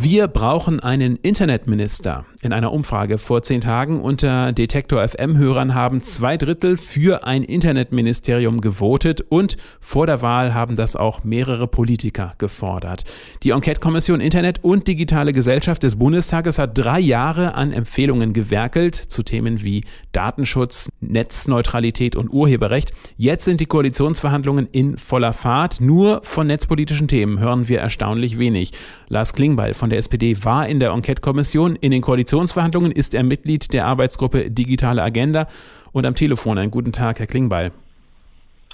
Wir brauchen einen Internetminister. In einer Umfrage vor zehn Tagen unter Detektor FM-Hörern haben zwei Drittel für ein Internetministerium gewotet und vor der Wahl haben das auch mehrere Politiker gefordert. Die Enquete-Kommission Internet und digitale Gesellschaft des Bundestages hat drei Jahre an Empfehlungen gewerkelt zu Themen wie Datenschutz, Netzneutralität und Urheberrecht. Jetzt sind die Koalitionsverhandlungen in voller Fahrt. Nur von netzpolitischen Themen hören wir erstaunlich wenig. Lars Klingbeil von der SPD war in der Enquete-Kommission in den Koalitions Koalitionsverhandlungen ist er Mitglied der Arbeitsgruppe Digitale Agenda und am Telefon einen guten Tag, Herr Klingbeil.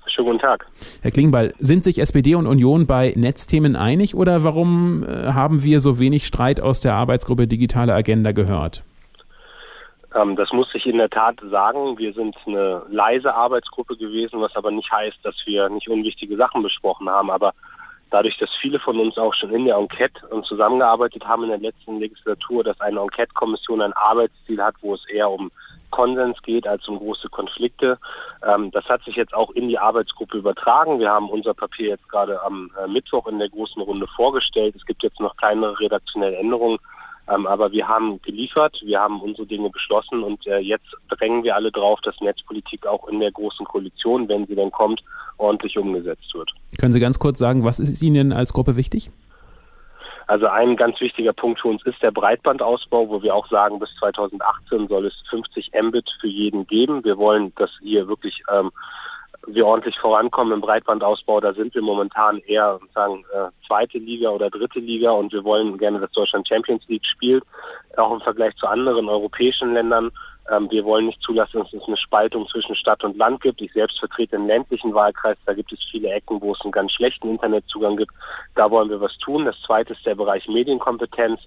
Schönen guten Tag. Herr Klingbeil, sind sich SPD und Union bei Netzthemen einig oder warum äh, haben wir so wenig Streit aus der Arbeitsgruppe Digitale Agenda gehört? Ähm, das muss ich in der Tat sagen. Wir sind eine leise Arbeitsgruppe gewesen, was aber nicht heißt, dass wir nicht unwichtige Sachen besprochen haben. Aber dadurch, dass viele von uns auch schon in der Enquete zusammengearbeitet haben in der letzten Legislatur, dass eine Enquete-Kommission ein Arbeitsziel hat, wo es eher um Konsens geht als um große Konflikte. Ähm, das hat sich jetzt auch in die Arbeitsgruppe übertragen. Wir haben unser Papier jetzt gerade am äh, Mittwoch in der großen Runde vorgestellt. Es gibt jetzt noch kleinere redaktionelle Änderungen. Ähm, aber wir haben geliefert, wir haben unsere Dinge beschlossen und äh, jetzt drängen wir alle drauf, dass Netzpolitik auch in der großen Koalition, wenn sie denn kommt, ordentlich umgesetzt wird. Können Sie ganz kurz sagen, was ist Ihnen als Gruppe wichtig? Also ein ganz wichtiger Punkt für uns ist der Breitbandausbau, wo wir auch sagen, bis 2018 soll es 50 Mbit für jeden geben. Wir wollen, dass hier wirklich ähm, wir ordentlich vorankommen im Breitbandausbau. Da sind wir momentan eher sagen, äh, zweite Liga oder dritte Liga und wir wollen gerne, dass Deutschland Champions League spielt, auch im Vergleich zu anderen europäischen Ländern. Ähm, wir wollen nicht zulassen, dass es eine Spaltung zwischen Stadt und Land gibt. Ich selbst vertrete einen ländlichen Wahlkreis, da gibt es viele Ecken, wo es einen ganz schlechten Internetzugang gibt. Da wollen wir was tun. Das zweite ist der Bereich Medienkompetenz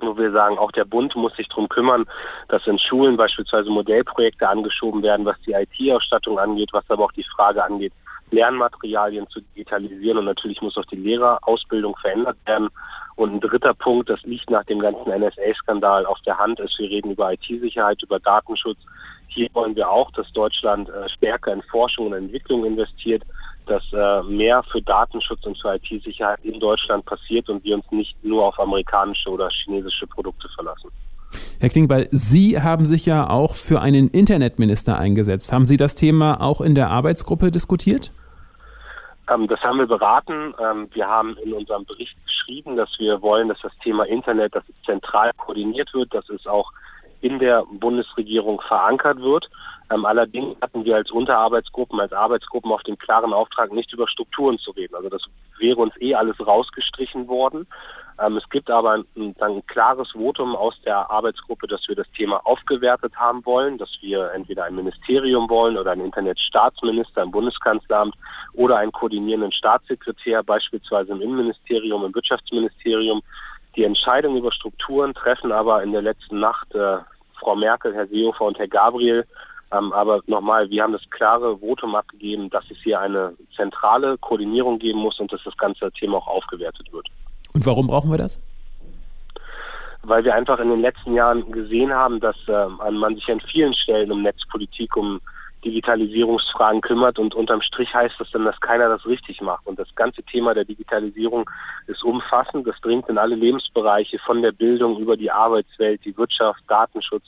wo wir sagen, auch der Bund muss sich darum kümmern, dass in Schulen beispielsweise Modellprojekte angeschoben werden, was die IT-Ausstattung angeht, was aber auch die Frage angeht, Lernmaterialien zu digitalisieren und natürlich muss auch die Lehrerausbildung verändert werden. Und ein dritter Punkt, das liegt nach dem ganzen NSA-Skandal auf der Hand, ist, wir reden über IT-Sicherheit, über Datenschutz. Hier wollen wir auch, dass Deutschland äh, stärker in Forschung und Entwicklung investiert, dass äh, mehr für Datenschutz und für IT-Sicherheit in Deutschland passiert und wir uns nicht nur auf amerikanische oder chinesische Produkte verlassen. Herr Klingbeil, Sie haben sich ja auch für einen Internetminister eingesetzt. Haben Sie das Thema auch in der Arbeitsgruppe diskutiert? Ähm, das haben wir beraten. Ähm, wir haben in unserem Bericht geschrieben, dass wir wollen, dass das Thema Internet, dass zentral koordiniert wird, dass es auch in der Bundesregierung verankert wird. Ähm, allerdings hatten wir als Unterarbeitsgruppen, als Arbeitsgruppen auf den klaren Auftrag, nicht über Strukturen zu reden. Also das wäre uns eh alles rausgestrichen worden. Ähm, es gibt aber ein, ein, klares Votum aus der Arbeitsgruppe, dass wir das Thema aufgewertet haben wollen, dass wir entweder ein Ministerium wollen oder ein Internetstaatsminister im Bundeskanzleramt oder einen koordinierenden Staatssekretär, beispielsweise im Innenministerium, im Wirtschaftsministerium. Die Entscheidung über Strukturen treffen aber in der letzten Nacht äh, Frau Merkel, Herr Seehofer und Herr Gabriel ähm, aber nochmal, wir haben das klare Votum abgegeben, dass es hier eine zentrale Koordinierung geben muss und dass das ganze Thema auch aufgewertet wird. Und warum brauchen wir das? Weil wir einfach in den letzten Jahren gesehen haben, dass äh, man sich an vielen Stellen um Netzpolitik, um Digitalisierungsfragen kümmert und unterm Strich heißt das dann, dass keiner das richtig macht. Und das ganze Thema der Digitalisierung ist umfassend, das dringt in alle Lebensbereiche von der Bildung über die Arbeitswelt, die Wirtschaft, Datenschutz,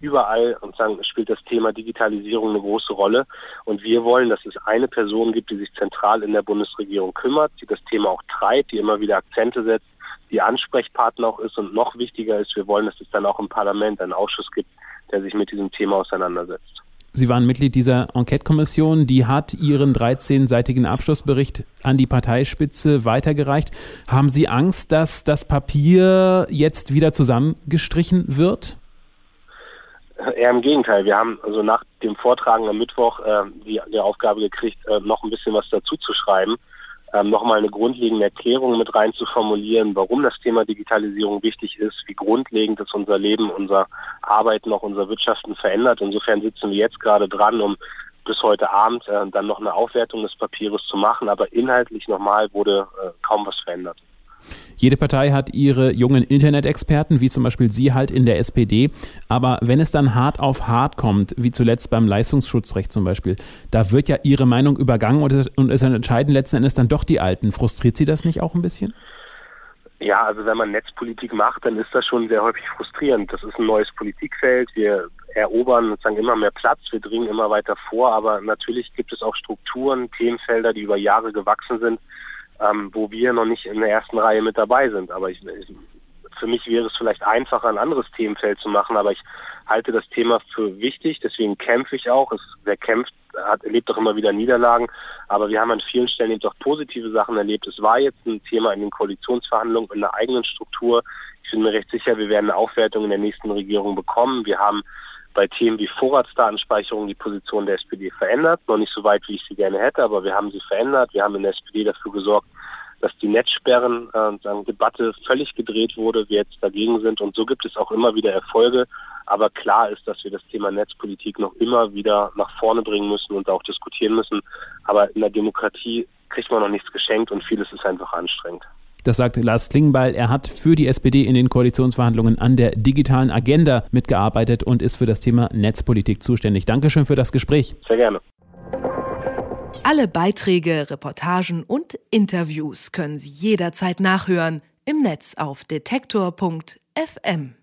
überall und sagen, spielt das Thema Digitalisierung eine große Rolle. Und wir wollen, dass es eine Person gibt, die sich zentral in der Bundesregierung kümmert, die das Thema auch treibt, die immer wieder Akzente setzt, die Ansprechpartner auch ist. Und noch wichtiger ist, wir wollen, dass es dann auch im Parlament einen Ausschuss gibt, der sich mit diesem Thema auseinandersetzt. Sie waren Mitglied dieser Enquete-Kommission, die hat Ihren 13-seitigen Abschlussbericht an die Parteispitze weitergereicht. Haben Sie Angst, dass das Papier jetzt wieder zusammengestrichen wird? Eher im Gegenteil. Wir haben also nach dem Vortragen am Mittwoch äh, die, die Aufgabe gekriegt, äh, noch ein bisschen was dazu zu schreiben, ähm, nochmal eine grundlegende Erklärung mit rein zu formulieren, warum das Thema Digitalisierung wichtig ist, wie grundlegend es unser Leben, unser Arbeiten, auch unser Wirtschaften verändert. Insofern sitzen wir jetzt gerade dran, um bis heute Abend äh, dann noch eine Aufwertung des Papieres zu machen, aber inhaltlich nochmal wurde äh, kaum was verändert. Jede Partei hat ihre jungen Internet-Experten, wie zum Beispiel Sie halt in der SPD. Aber wenn es dann hart auf hart kommt, wie zuletzt beim Leistungsschutzrecht zum Beispiel, da wird ja Ihre Meinung übergangen und es, entscheiden letzten Endes dann doch die Alten. Frustriert Sie das nicht auch ein bisschen? Ja, also wenn man Netzpolitik macht, dann ist das schon sehr häufig frustrierend. Das ist ein neues Politikfeld. Wir erobern sozusagen immer mehr Platz, wir dringen immer weiter vor, aber natürlich gibt es auch Strukturen, Themenfelder, die über Jahre gewachsen sind, ähm, wo wir noch nicht in der ersten Reihe mit dabei sind. Aber ich, für mich wäre es vielleicht einfacher, ein anderes Themenfeld zu machen, aber ich halte das Thema für wichtig, deswegen kämpfe ich auch. Es, wer kämpft, hat, erlebt doch immer wieder Niederlagen, aber wir haben an vielen Stellen eben doch positive Sachen erlebt. Es war jetzt ein Thema in den Koalitionsverhandlungen in der eigenen Struktur. Ich bin mir recht sicher, wir werden eine Aufwertung in der nächsten Regierung bekommen. Wir haben bei Themen wie Vorratsdatenspeicherung die Position der SPD verändert. Noch nicht so weit, wie ich sie gerne hätte, aber wir haben sie verändert. Wir haben in der SPD dafür gesorgt, dass die Netzsperren äh, Debatte völlig gedreht wurde, wir jetzt dagegen sind. Und so gibt es auch immer wieder Erfolge. Aber klar ist, dass wir das Thema Netzpolitik noch immer wieder nach vorne bringen müssen und auch diskutieren müssen. Aber in der Demokratie kriegt man noch nichts geschenkt und vieles ist einfach anstrengend. Das sagt Lars Klingenbeil. Er hat für die SPD in den Koalitionsverhandlungen an der digitalen Agenda mitgearbeitet und ist für das Thema Netzpolitik zuständig. Dankeschön für das Gespräch. Sehr gerne. Alle Beiträge, Reportagen und Interviews können Sie jederzeit nachhören im Netz auf detektor.fm.